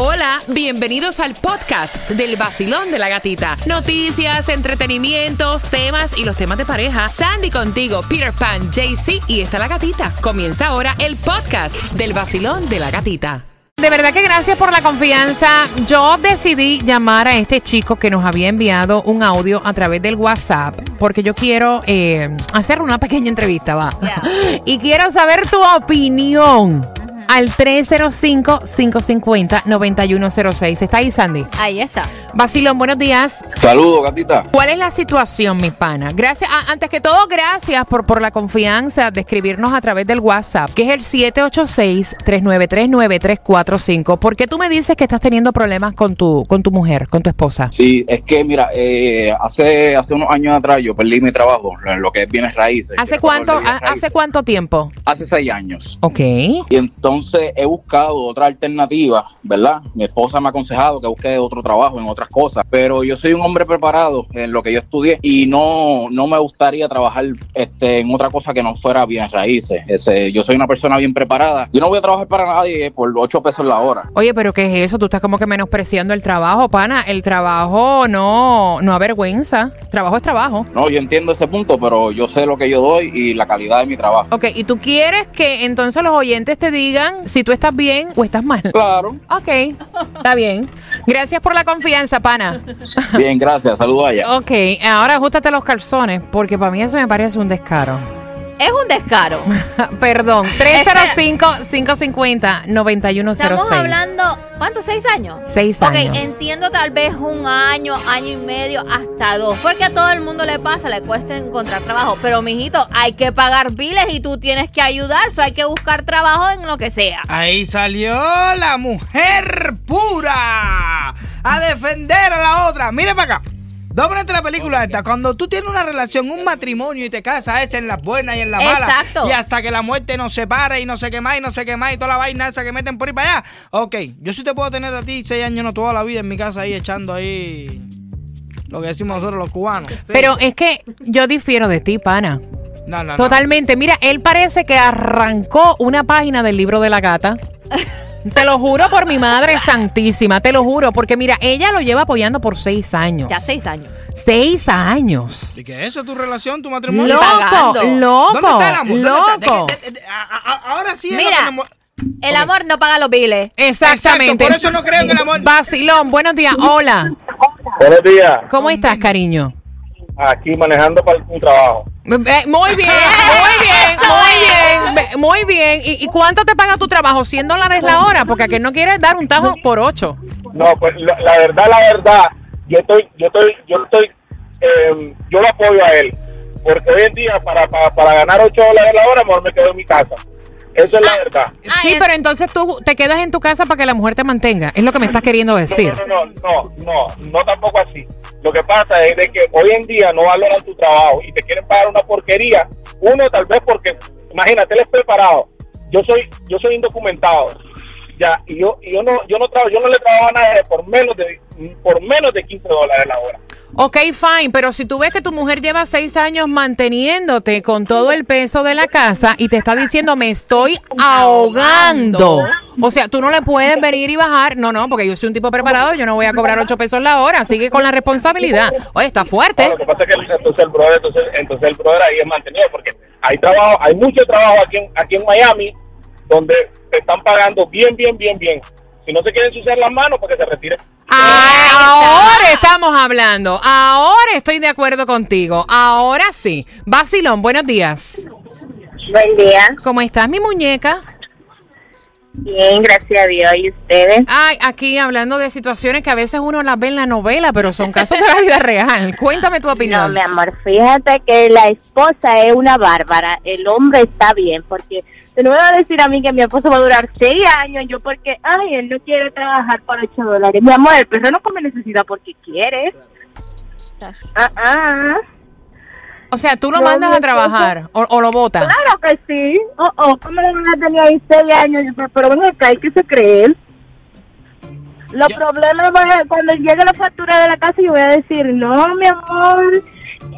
Hola, bienvenidos al podcast del vacilón de la gatita. Noticias, entretenimientos, temas y los temas de pareja. Sandy contigo, Peter Pan, JC y está la gatita. Comienza ahora el podcast del vacilón de la gatita. De verdad que gracias por la confianza. Yo decidí llamar a este chico que nos había enviado un audio a través del WhatsApp porque yo quiero eh, hacer una pequeña entrevista, va. Y quiero saber tu opinión al 305-550-9106. ¿Está ahí, Sandy? Ahí está. Basilón, buenos días. Saludos, gatita. ¿Cuál es la situación, mi pana? Gracias, ah, antes que todo, gracias por, por la confianza de escribirnos a través del WhatsApp, que es el 786-393-9345. ¿Por qué tú me dices que estás teniendo problemas con tu, con tu mujer, con tu esposa? Sí, es que mira, eh, hace hace unos años atrás yo perdí mi trabajo, lo que es bienes raíces. ¿Hace cuánto, hace raíces. cuánto tiempo? Hace seis años. Ok. Y entonces he buscado otra alternativa, ¿verdad? Mi esposa me ha aconsejado que busque otro trabajo en otras cosas, pero yo soy un hombre preparado en lo que yo estudié y no, no me gustaría trabajar este, en otra cosa que no fuera bienes raíces. Ese, yo soy una persona bien preparada. Yo no voy a trabajar para nadie por ocho pesos la hora. Oye, pero ¿qué es eso? Tú estás como que menospreciando el trabajo, pana. El trabajo no, no avergüenza. Trabajo es trabajo. No, yo entiendo ese punto, pero yo sé lo que yo doy y la calidad de mi trabajo. Ok, y tú quieres que entonces los oyentes te digan si tú estás bien o estás mal. Claro. Ok, está bien. Gracias por la confianza, pana. Bien, gracias. Saludos allá. Ok, ahora ajustate los calzones, porque para mí eso me parece un descaro. Es un descaro. Perdón, 305-550-9106. Estamos hablando, ¿cuántos? ¿Seis años? Seis Ok, años. entiendo tal vez un año, año y medio, hasta dos. Porque a todo el mundo le pasa, le cuesta encontrar trabajo. Pero, mijito, hay que pagar biles y tú tienes que ayudar. So hay que buscar trabajo en lo que sea. Ahí salió la mujer pura a defender a la otra. Mire para acá. Dóblate la película esta. Cuando tú tienes una relación, un matrimonio y te casas, es en las buenas y en las malas. Exacto. Y hasta que la muerte nos separe y no sé qué más y no sé qué más y toda la vaina esa que meten por ahí para allá. Ok, yo sí te puedo tener a ti seis años, no toda la vida en mi casa ahí echando ahí lo que decimos nosotros los cubanos. Sí. Pero es que yo difiero de ti, pana. no, no, no. Totalmente. Mira, él parece que arrancó una página del libro de la gata. Te lo juro por mi madre santísima, te lo juro, porque mira, ella lo lleva apoyando por seis años. Ya seis años. Seis años. ¿Y qué es eso? ¿Tu relación? ¿Tu matrimonio? Loco, pagando. loco, ¿Dónde está el amor? ¿Dónde está? loco. De que- de- de- a- a- ahora sí es lo Mira, El amor no paga los biles. Exactamente. Exacto, por eso no creo en el amor. Vacilón, buenos días. Hola. Buenos días. ¿Cómo estás, cariño? Aquí manejando para un trabajo. Eh, Muy bien, muy bien, muy bien, muy bien. ¿Y, y cuánto te paga tu trabajo? ¿100 dólares la hora? Porque aquí no quieres dar un tajo por 8. No, pues la, la verdad, la verdad, yo estoy, yo estoy, yo estoy, eh, yo lo apoyo a él. Porque hoy en día, para, para, para ganar 8 dólares la hora, mejor me quedo en mi casa. Eso es la verdad. Ah, Sí, pero entonces tú te quedas en tu casa para que la mujer te mantenga. Es lo que me estás queriendo No, decir. no, no, no, no, no tampoco así. Lo que pasa es de que hoy en día no valoran tu trabajo y te quieren pagar una porquería. Uno tal vez porque, imagínate, él es preparado. Yo soy, yo soy indocumentado. Ya, y yo, y yo no, yo no trabajo, yo no le trabajo a nadie por menos de, por menos de 15 dólares la hora. Ok, fine, pero si tú ves que tu mujer lleva seis años manteniéndote con todo el peso de la casa y te está diciendo me estoy ahogando. O sea, tú no le puedes venir y bajar. No, no, porque yo soy un tipo preparado, yo no voy a cobrar ocho pesos la hora. Sigue con la responsabilidad. Oye, está fuerte. Lo que pasa es que el- entonces el brother, entonces, entonces el brother ahí es mantenido porque hay trabajo, hay mucho trabajo aquí en, aquí en Miami donde te están pagando bien, bien, bien, bien. Si no se quieren ensuciar las manos, pues que se retiren. Ahora estamos hablando. Ahora estoy de acuerdo contigo. Ahora sí. Basilón, buenos días. Buen día. ¿Cómo estás, mi muñeca? Bien, gracias a Dios. ¿Y ustedes? Ay, aquí hablando de situaciones que a veces uno las ve en la novela, pero son casos de la vida real. Cuéntame tu No, opinión. mi amor, fíjate que la esposa es una bárbara. El hombre está bien, porque no me vas a decir a mí que mi esposo va a durar seis años. Yo, porque, ay, él no quiere trabajar por ocho dólares. Mi amor, el perro no come necesidad porque quiere. Ah, ah. O sea, tú lo No, mandas a trabajar o, o lo botas. Claro que sí. Oh, oh, ¿cómo le van a tener ahí seis años? Pero- Pero ven acá, hay que se creen. Los problemas van cuando llegue la factura de la casa yo voy a decir, no, mi amor,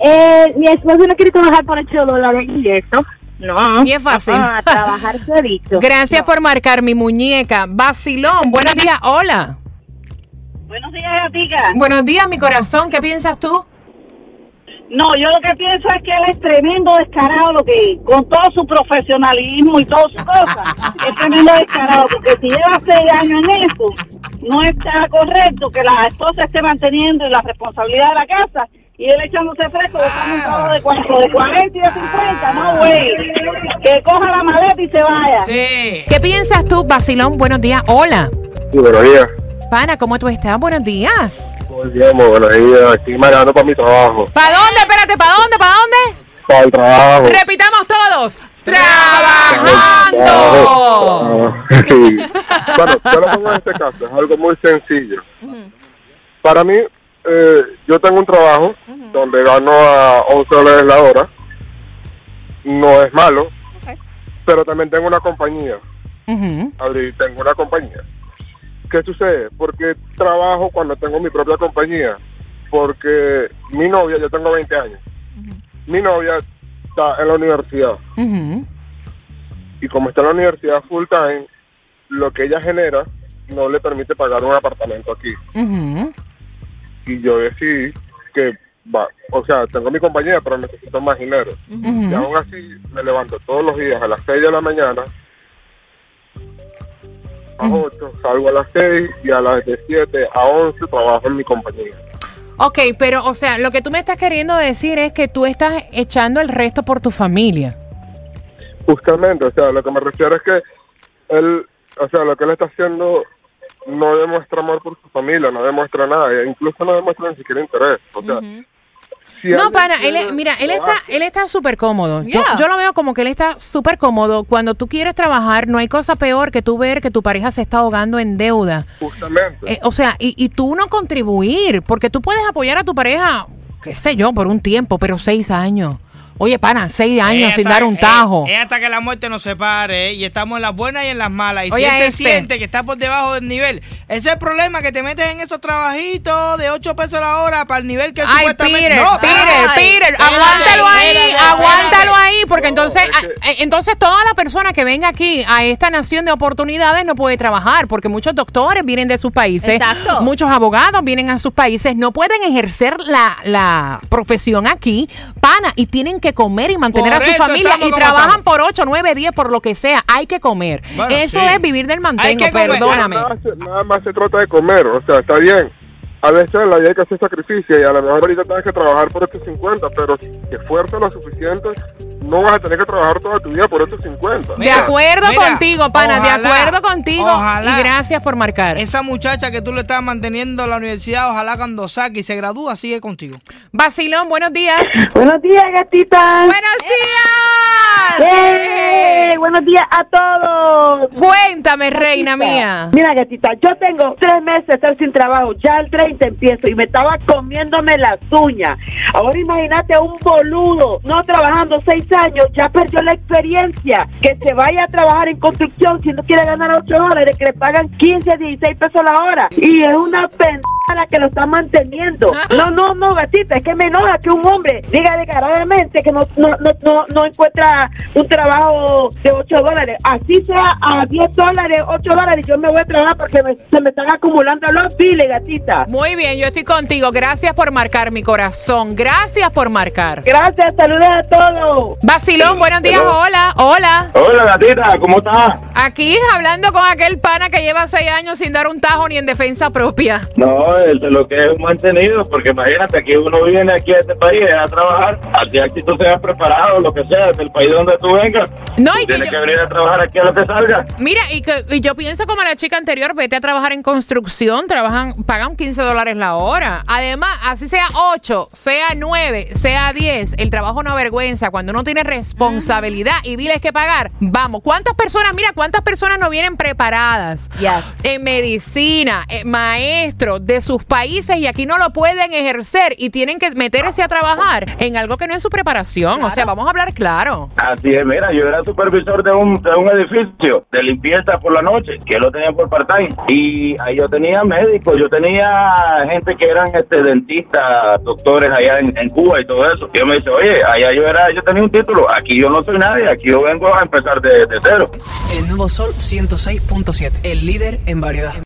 eh, mi esposo no quiere trabajar por 8 dólares y eso. No. Bien fácil. Ah, a trabajar solito. Gracias por marcar mi muñeca. Vacilón, buenos días. Hola. Buenos días, gatita. Buenos días, mi corazón. ¿Qué piensas tú? No, yo lo que pienso es que él es tremendo descarado, lo que con todo su profesionalismo y todas sus cosas, es tremendo descarado, porque si lleva seis años en eso, no está correcto que la esposa esté manteniendo la responsabilidad de la casa y él echándose fresco, de cuánto, de 40 y de 50, no, güey, que coja la maleta y se vaya. Sí. ¿Qué piensas tú, Vacilón? Buenos días. Hola. Sí, buenos días. Pana, ¿cómo tú estás? Buenos días. Muy bien, muy buenos días. Estoy manejando para mi trabajo. ¿Para dónde? Espérate, ¿para dónde? ¿Para dónde? Para el trabajo. Repitamos todos. ¡Trabajando! Sí. Bueno, yo lo pongo en este caso, es algo muy sencillo. Para mí, eh, yo tengo un trabajo donde gano a 11 dólares la hora. No es malo, pero también tengo una compañía. Adri, tengo una compañía. ¿Qué sucede? Porque trabajo cuando tengo mi propia compañía. Porque mi novia, yo tengo 20 años. Mi novia está en la universidad. Y como está en la universidad full time, lo que ella genera no le permite pagar un apartamento aquí. Y yo decidí que, va, o sea, tengo mi compañía, pero necesito más dinero. Y aún así me levanto todos los días a las 6 de la mañana. A las 8 salgo a las 6 y a las de 7 a 11 trabajo en mi compañía. Ok, pero, o sea, lo que tú me estás queriendo decir es que tú estás echando el resto por tu familia. Justamente, o sea, lo que me refiero es que él, o sea, lo que él está haciendo no demuestra amor por su familia, no demuestra nada, e incluso no demuestra ni siquiera interés. O sea, si No, pana, él, es- mira, él está, él está súper cómodo. Yo, yo lo veo como que él está súper cómodo. Cuando tú quieres trabajar, no hay cosa peor que tú ver que tu pareja se está ahogando en deuda. Justamente. Eh, o sea, y, y tú no contribuir, porque tú puedes apoyar a tu pareja, qué sé yo, por un tiempo, pero seis años. Oye, pana, seis años sin dar un tajo. Es hasta que la muerte nos separe eh, y estamos en las buenas y en las malas. Y Oye, si él se siente que está por debajo del nivel, ese es el problema, que te metes en esos trabajitos de 8 pesos la hora para el nivel que Ay, supuestamente... Peter, no, Peter, ay, Peter, espérate, aguántalo ahí, aguántalo ahí, porque No, entonces, eh, entonces toda la persona que venga aquí a esta nación de oportunidades no puede trabajar, porque muchos doctores vienen de sus países, Exacto. muchos abogados vienen a sus países, no pueden ejercer la, la profesión aquí, pana, y tienen que comer y mantener Por a su familia y trabajan estamos. por 8, 9, 10, por lo que sea, hay que comer. Bueno, Eso sí. es vivir del mantengo, que perdóname. Nada, se- nada más se trata de comer, o sea, está bien. A veces en la vida hay que hacer sacrificio y a lo mejor ahorita tienes que trabajar por estos 50, pero si te esfuerzas lo suficiente, no vas a tener que trabajar toda tu vida por estos 50. De acuerdo mira, contigo, pana, de acuerdo contigo. ojalá. Y gracias por marcar. Esa muchacha que tú le estás manteniendo en la universidad, ojalá cuando saque y se gradúa, sigue contigo. Vacilón, buenos días. Buenos días, gatitas. ¡Buenos días! ¡Eh! Buenos días a todos. Cuéntame, reina mía. Mira, gatita, yo tengo tres meses de estar sin trabajo. Ya el 30 empiezo y me estaba comiéndome las uñas. Ahora imagínate un boludo, no trabajando seis años, ya perdió la experiencia. Que se vaya a trabajar en construcción si no quiere ganar 8 dólares, que le pagan 15, 16 pesos la hora. Y es una pendeja la que lo está manteniendo. No, no, no, gatita, es que me enoja que un hombre diga descaradamente que no, no, no, no, no encuentra un trabajo de 8 dólares. Así sea a 10 dólares, 8 dólares, yo me voy a trabajar porque me- se me están acumulando los biles, gatita. Muy bien, yo estoy contigo. Gracias por marcar mi corazón. Gracias por marcar. Gracias, saludos a todos. Vacilón, buenos días. Hola, hola. Hola, gatita, ¿cómo estás? Aquí hablando con aquel pana que lleva seis años sin dar un tajo ni en defensa propia. No, es de lo que es un mantenido, porque imagínate, aquí uno viene aquí a este país a trabajar, así aquí tú seas preparado, lo que sea, del país donde tú vengas, No, y que tienes yo- que venir a trabajar aquí a lo que salga. Mira, y, que, y yo pienso como la chica anterior, vete a trabajar en construcción, trabajan, pagan 15 dólares la hora. Además, así sea 8, sea 9, sea 10, el trabajo no avergüenza. Cuando uno tiene responsabilidad y biles que pagar, vamos, ¿cuántas personas, mira, cuántas personas no vienen preparadas Yes. en medicina, eh, maestros de sus países y aquí no lo pueden ejercer y tienen que meterse a trabajar en algo que no es su preparación? O sea, vamos a hablar claro. Así es, mira, yo era supervisor de un, de un edificio de limpieza por la noche, que lo tenía por part-time, y ahí yo tenía médicos, yo tenía gente que eran este dentistas, doctores allá en, en Cuba y todo eso. Y yo me dice, oye, allá yo era, yo tenía un título. Aquí yo no soy nadie, aquí yo vengo a empezar de, de cero. El nuevo Sol 106.7, el líder en variedad.